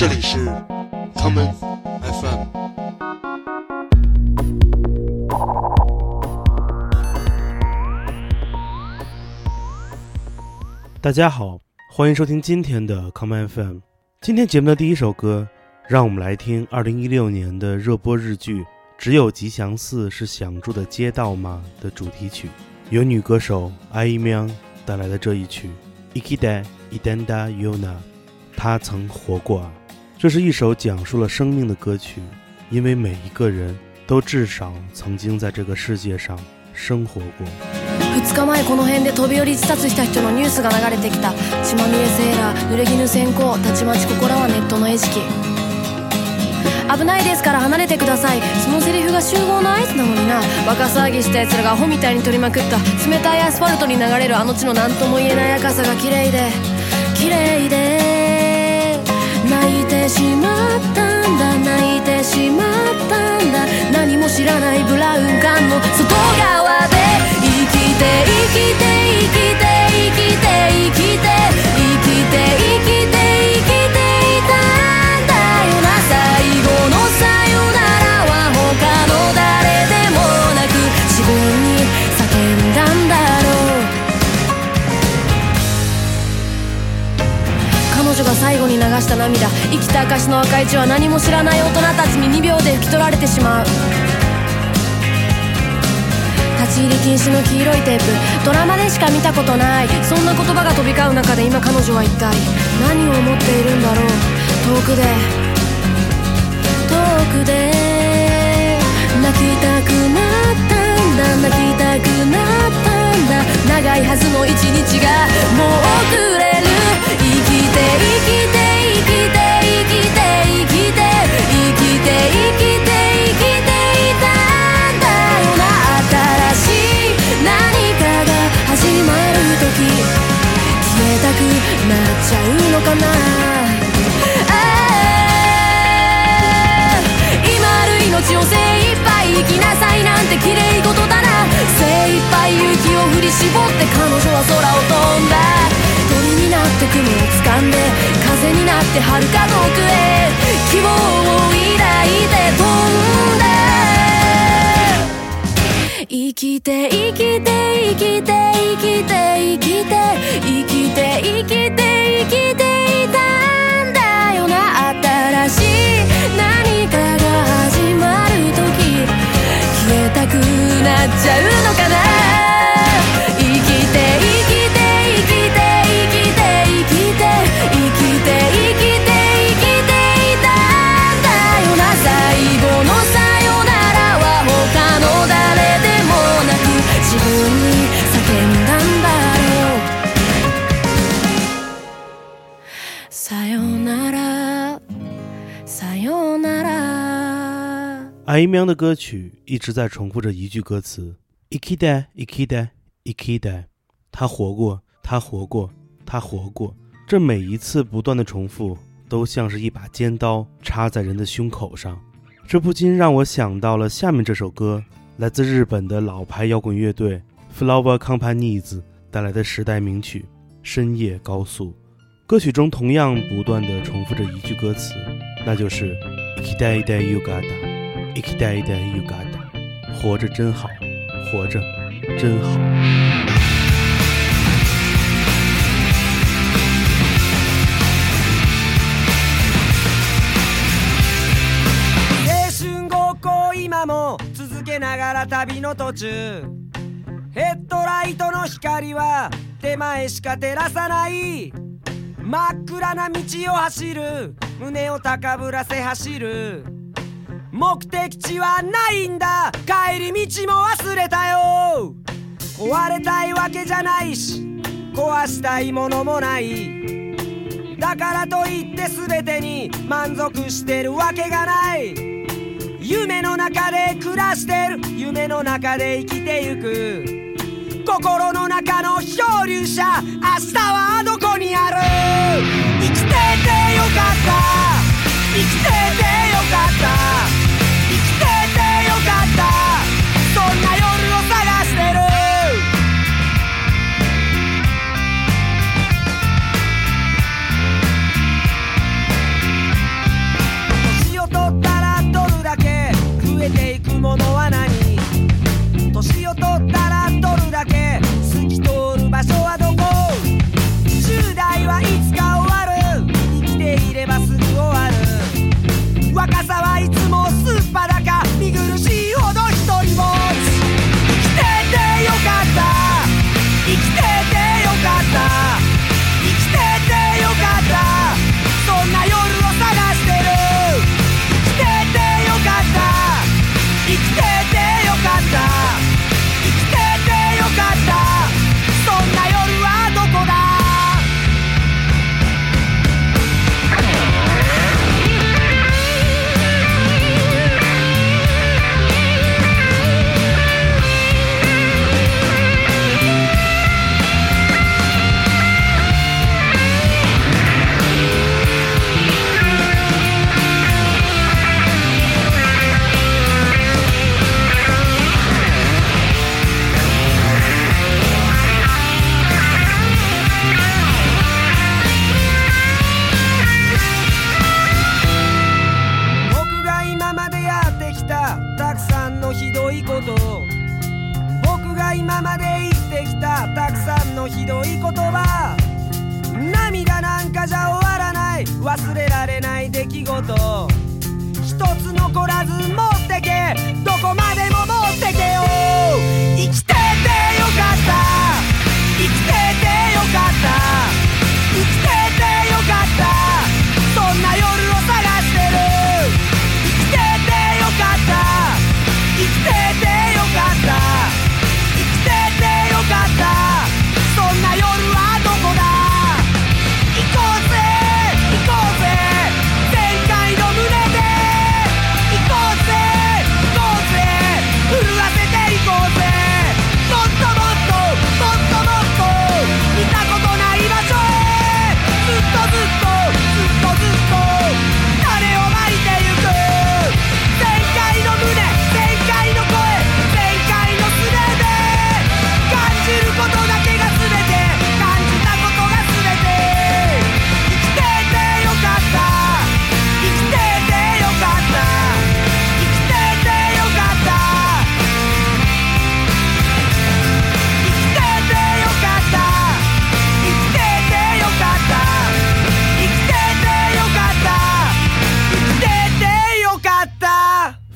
这里是 common FM。大家好，欢迎收听今天的 common FM。今天节目的第一首歌，让我们来听2016年的热播日剧《只有吉祥寺是想住的街道吗》的主题曲，由女歌手阿依喵带来的这一曲《Ikida Idanda Yuna》，她曾活过啊。这是一首讲述了生命的歌曲，因为每一个人都至少曾经在这个世界上生活过。2日前この辺で飛び降り自殺した人のニュースが流れてきた血まみれセーラー濡れ衣先行たちまちここらはネットの餌食危ないですから離れてくださいそのセリフが集合の合図なのになバカ騒ぎした奴らがアホみたいに取りまくった冷たいアスファルトに流れるあの地の何とも言えない赤さが綺麗で綺麗で泣いてしまったんだ泣いてしまったんだ。何も知らないブラウン管の外側で生きて生きて生きて生きて生きて生きて生きてに流した涙。生きた証の赤い血は何も知らない大人たちに2秒で拭き取られてしまう。立ち入り禁止の黄色いテープ。ドラマでしか見たことない。そんな言葉が飛び交う中で今彼女は一体何を思っているんだろう。遠くで。遠くで。泣きたくなったんだ。泣きたくなったんだ。長いはずの一日がもうて綺麗事だな。精一杯勇気を振り絞って彼女は空を飛んだ。鳥になって雲を掴んで風になって遥か遠くへ。希望を抱いて飛んだ生きて生きて生きて生きて生きて生きて生きて生きて。ら阿依喵的歌曲一直在重复着一句歌词：“ikida ikida ikida。”他活过，他活过，他活过。这每一次不断的重复，都像是一把尖刀插在人的胸口上。这不禁让我想到了下面这首歌，来自日本的老牌摇滚乐队 Flower Companies 带来的时代名曲《深夜高速》。歌曲中同样不断的重复着一句歌词，那就是 “ikida ida yugada”。生きたいでよかった。活着真好，活着真好。青春高校今も続けながら旅の途中ヘッドライトの光は手前しか照らさない真っ暗な道を走る胸を高ぶらせ走る目的地はないんだ。帰り道も忘れたよ。壊れたいわけじゃないし壊したいものもない。だからといって全てに満足してるわけがない。夢の中で暮らしてる。夢の中で生きてゆく。心の中の漂流者明日はどこにある？生きててよかった。生きててよかった。忘れられない出来事。一つ残らず持ってけ。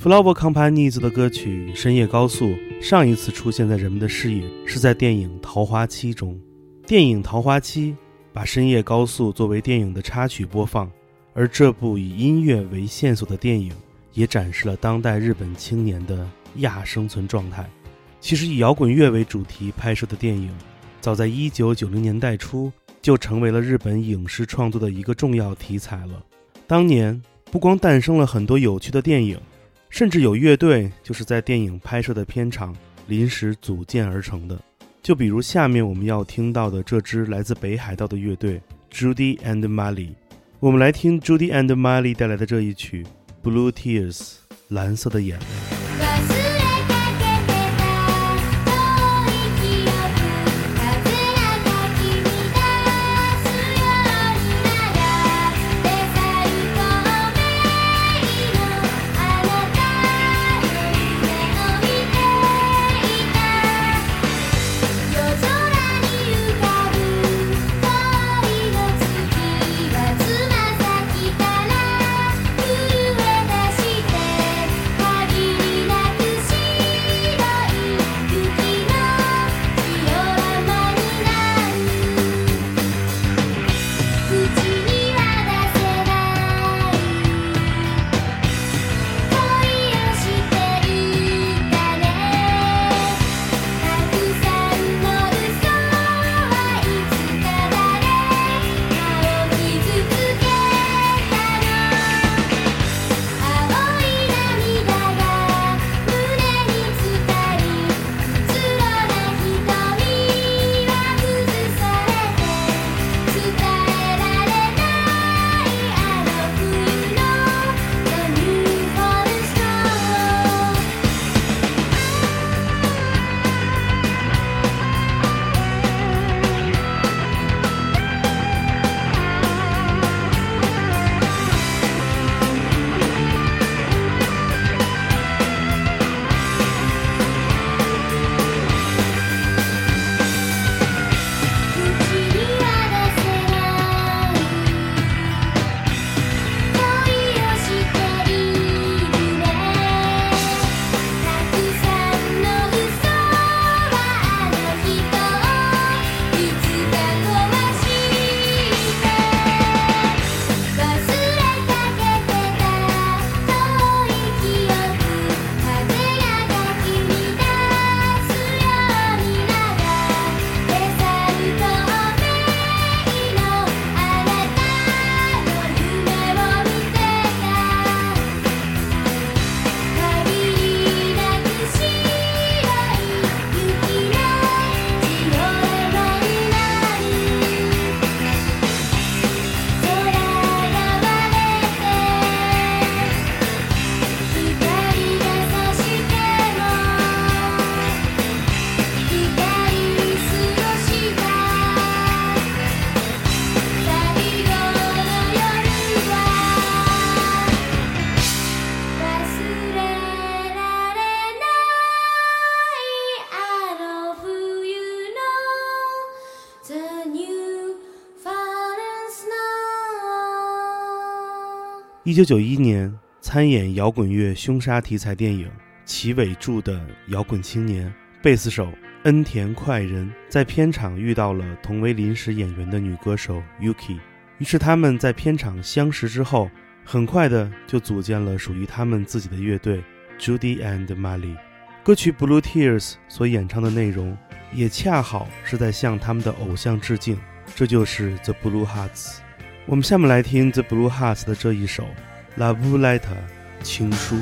flower companies 的歌曲深夜高速上一次出现在人们的视野，是在电影桃花期中。电影桃花期把深夜高速作为电影的插曲播放，而这部以音乐为线索的电影也展示了当代日本青年的亚生存状态。其实以摇滚乐为主题拍摄的电影早在1990年代初就成为了日本影视创作的一个重要题材了。当年不光诞生了很多有趣的电影。甚至有乐队就是在电影拍摄的片场临时组建而成的。就比如下面我们要听到的这支来自北海道的乐队 Judy and Molly，我们来听 Judy and Molly 带来的这一曲《Blue Tears》蓝色的眼泪。一九九一年参演摇滚乐凶杀题材电影《齐尾柱》的摇滚青年贝斯手恩田快人，在片场遇到了同为临时演员的女歌手 Yuki，于是他们在片场相识之后，很快的就组建了属于他们自己的乐队 Judy and Molly。歌曲《Blue Tears》所演唱的内容，也恰好是在向他们的偶像致敬，这就是 The Blue Hearts。我们下面来听 The Blue Hearts 的这一首《Love Letter》情书。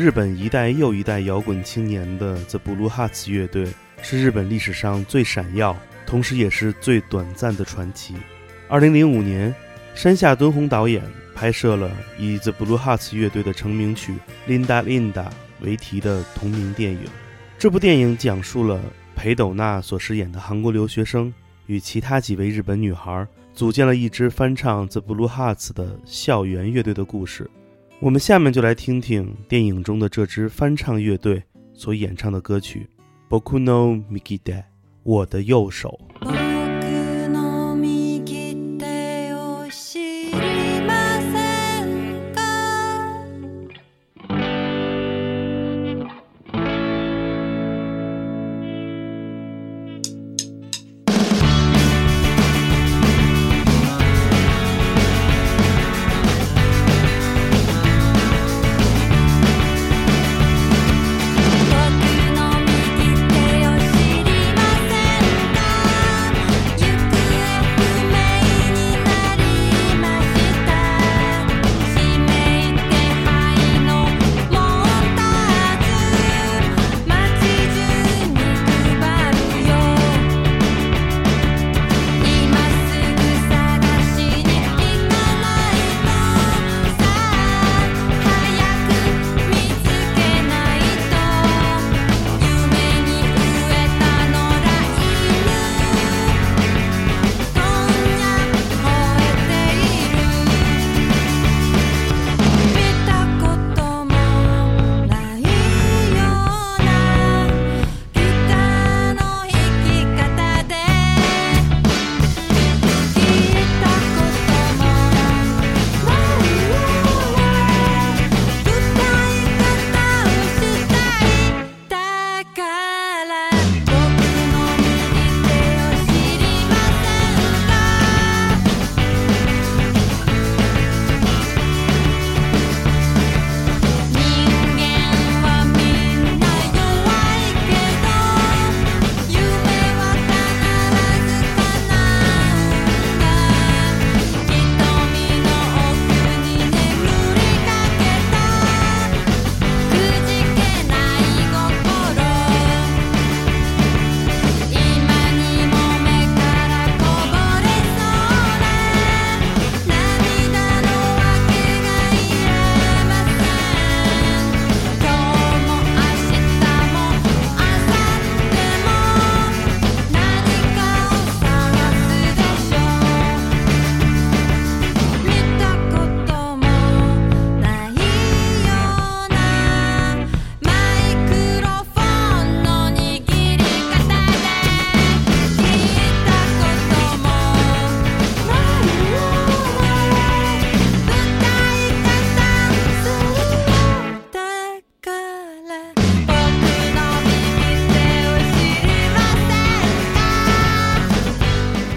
日本一代又一代摇滚青年的 The Blue Hearts 乐队，是日本历史上最闪耀，同时也是最短暂的传奇。二零零五年，山下敦弘导演拍摄了以 The Blue Hearts 乐队的成名曲《Linda Linda》为题的同名电影。这部电影讲述了裴斗娜所饰演的韩国留学生与其他几位日本女孩组建了一支翻唱 The Blue Hearts 的校园乐队的故事。我们下面就来听听电影中的这支翻唱乐队所演唱的歌曲《Boku no Migide》，我的右手。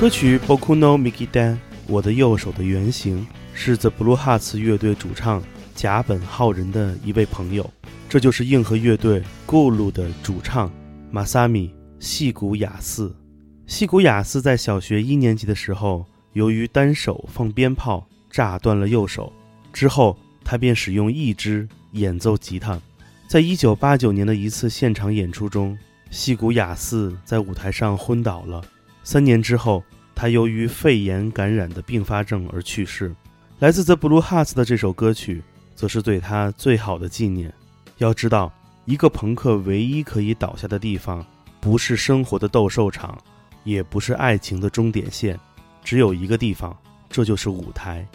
歌曲《Boku no Miki Dan》我的右手的原型是 The Blue Hearts 乐队主唱甲本浩人的一位朋友，这就是硬核乐队 Gulu 的主唱 Masami 细谷雅嗣。细谷雅嗣在小学一年级的时候，由于单手放鞭炮炸断了右手，之后他便使用一只演奏吉他。在一九八九年的一次现场演出中，细谷雅嗣在舞台上昏倒了。三年之后，他由于肺炎感染的并发症而去世。来自 The Blue Hearts 的这首歌曲，则是对他最好的纪念。要知道，一个朋克唯一可以倒下的地方，不是生活的斗兽场，也不是爱情的终点线，只有一个地方，这就是舞台。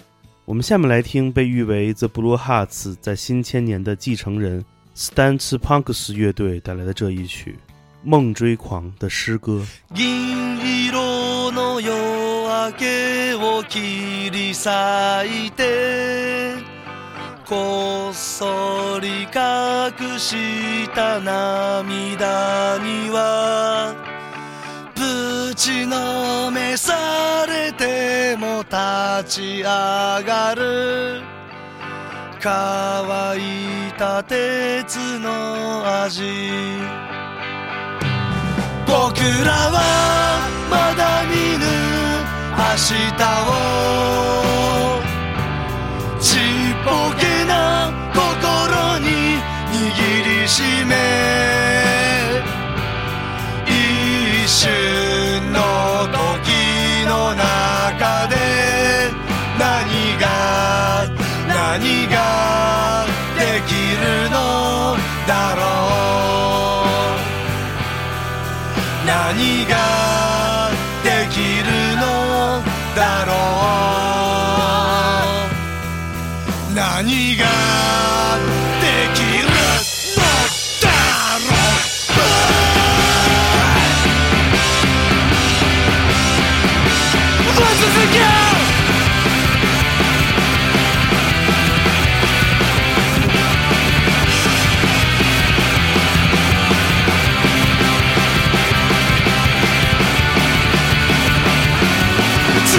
我们下面来听被誉为 The Blue Hearts 在新千年的继承人 Stance Punks 乐队带来的这一曲《梦追狂》的诗歌。銀色の夜明けを切り裂いてこっそり隠した涙にはぶちのめされても立ち上がる乾いた鉄の味僕らはまだ見ぬ明日を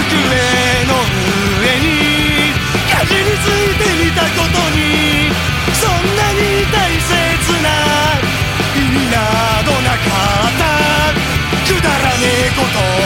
机の上にかじりついてみたことにそんなに大切な意味などなかったくだらねえこと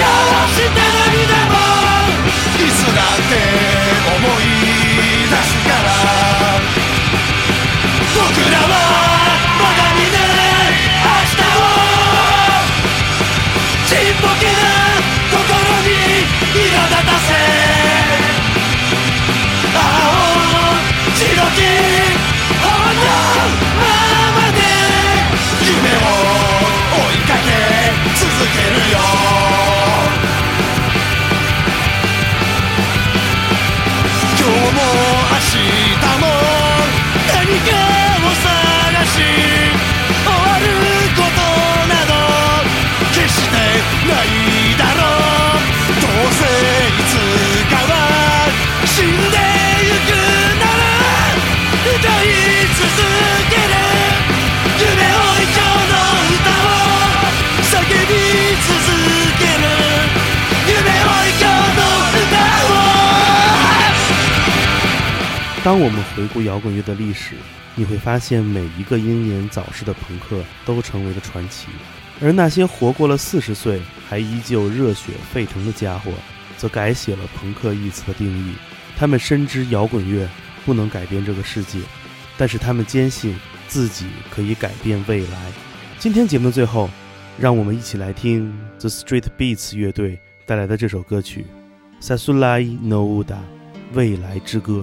し交わした涙もいつだって思い出すから僕らはまだ見ぬ明日をちっぽけな心に苛立たせ青白き炎のままで夢を追いかけ続けるよ。今日も明日当我们回顾摇滚乐的历史，你会发现每一个英年早逝的朋克都成为了传奇，而那些活过了四十岁还依旧热血沸腾的家伙，则改写了朋克一词的定义。他们深知摇滚乐不能改变这个世界，但是他们坚信自己可以改变未来。今天节目的最后，让我们一起来听 The Street Beats 乐队带来的这首歌曲《Sasulai No Uda》未来之歌。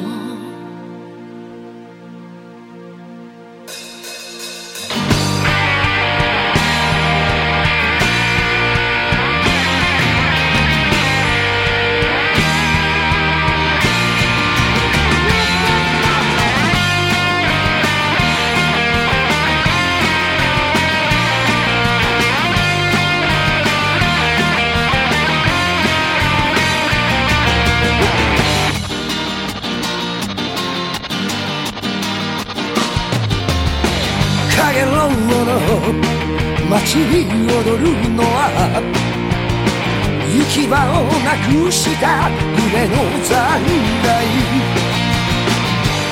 行き場をなくした夢の残骸。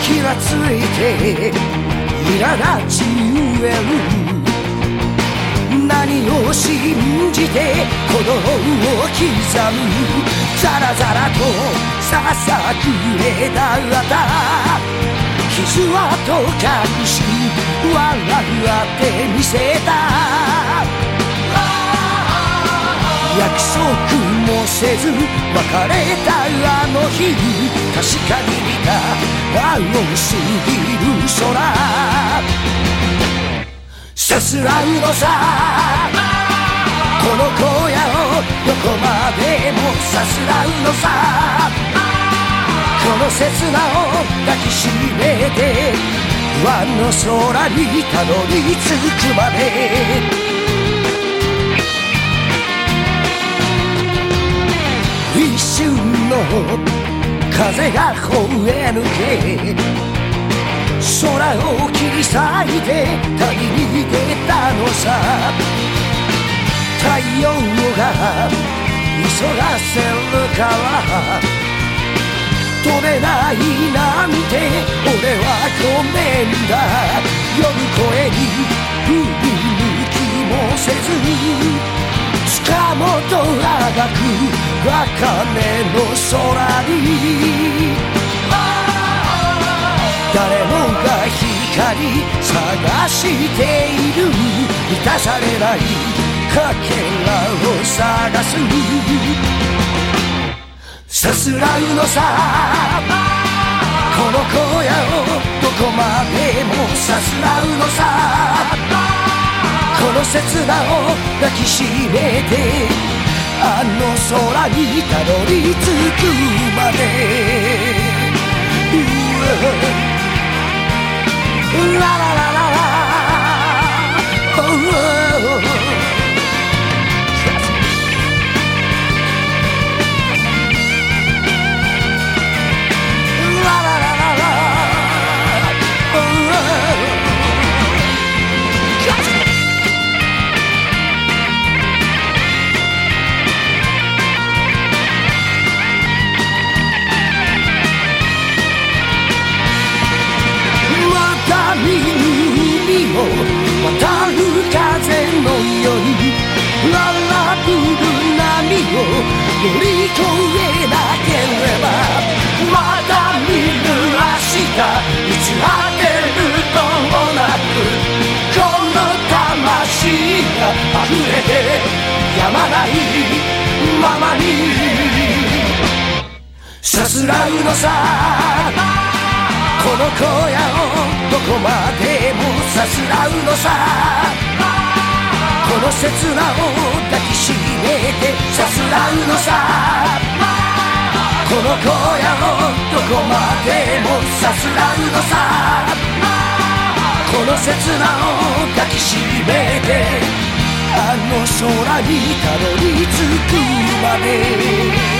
気がついて苛立ちゆえる。何を信じて鼓動を刻む。ザラザラとささくれだった。傷跡隠し笑ってみせた。約束もせず別れたあの日確かに見た青すぎる空さすらうのさこの荒野をどこまでもさすらうのさこの刹那を抱きしめてあの空にたどり着くまで風が吠え抜け空を切り裂いて旅に出たのさ。太陽が急がせるから飛べないなんて俺はごめんだ。夜声に振り向きもせずに。塚本あがく茜の空に誰もが光探している。満たされない。かけらを探す。さすらうのさこの荒野をどこまでもさすらうのさ。この刹那を抱きしめてあの空にたどり着くまで。うわラララララおうラ海を渡る風のよ。うにララブる波を乗り越えなければまだ見ぬ明日いつ果てるともなくこの魂が溢れてやまないままにさすらうのさこの荒野をどこまでもさすらうのさ。この刹那を抱きしめてさすらうのさ。この小屋をどこまでもさすらうのさ。この刹那を抱きしめてあの空にたどり着くまで。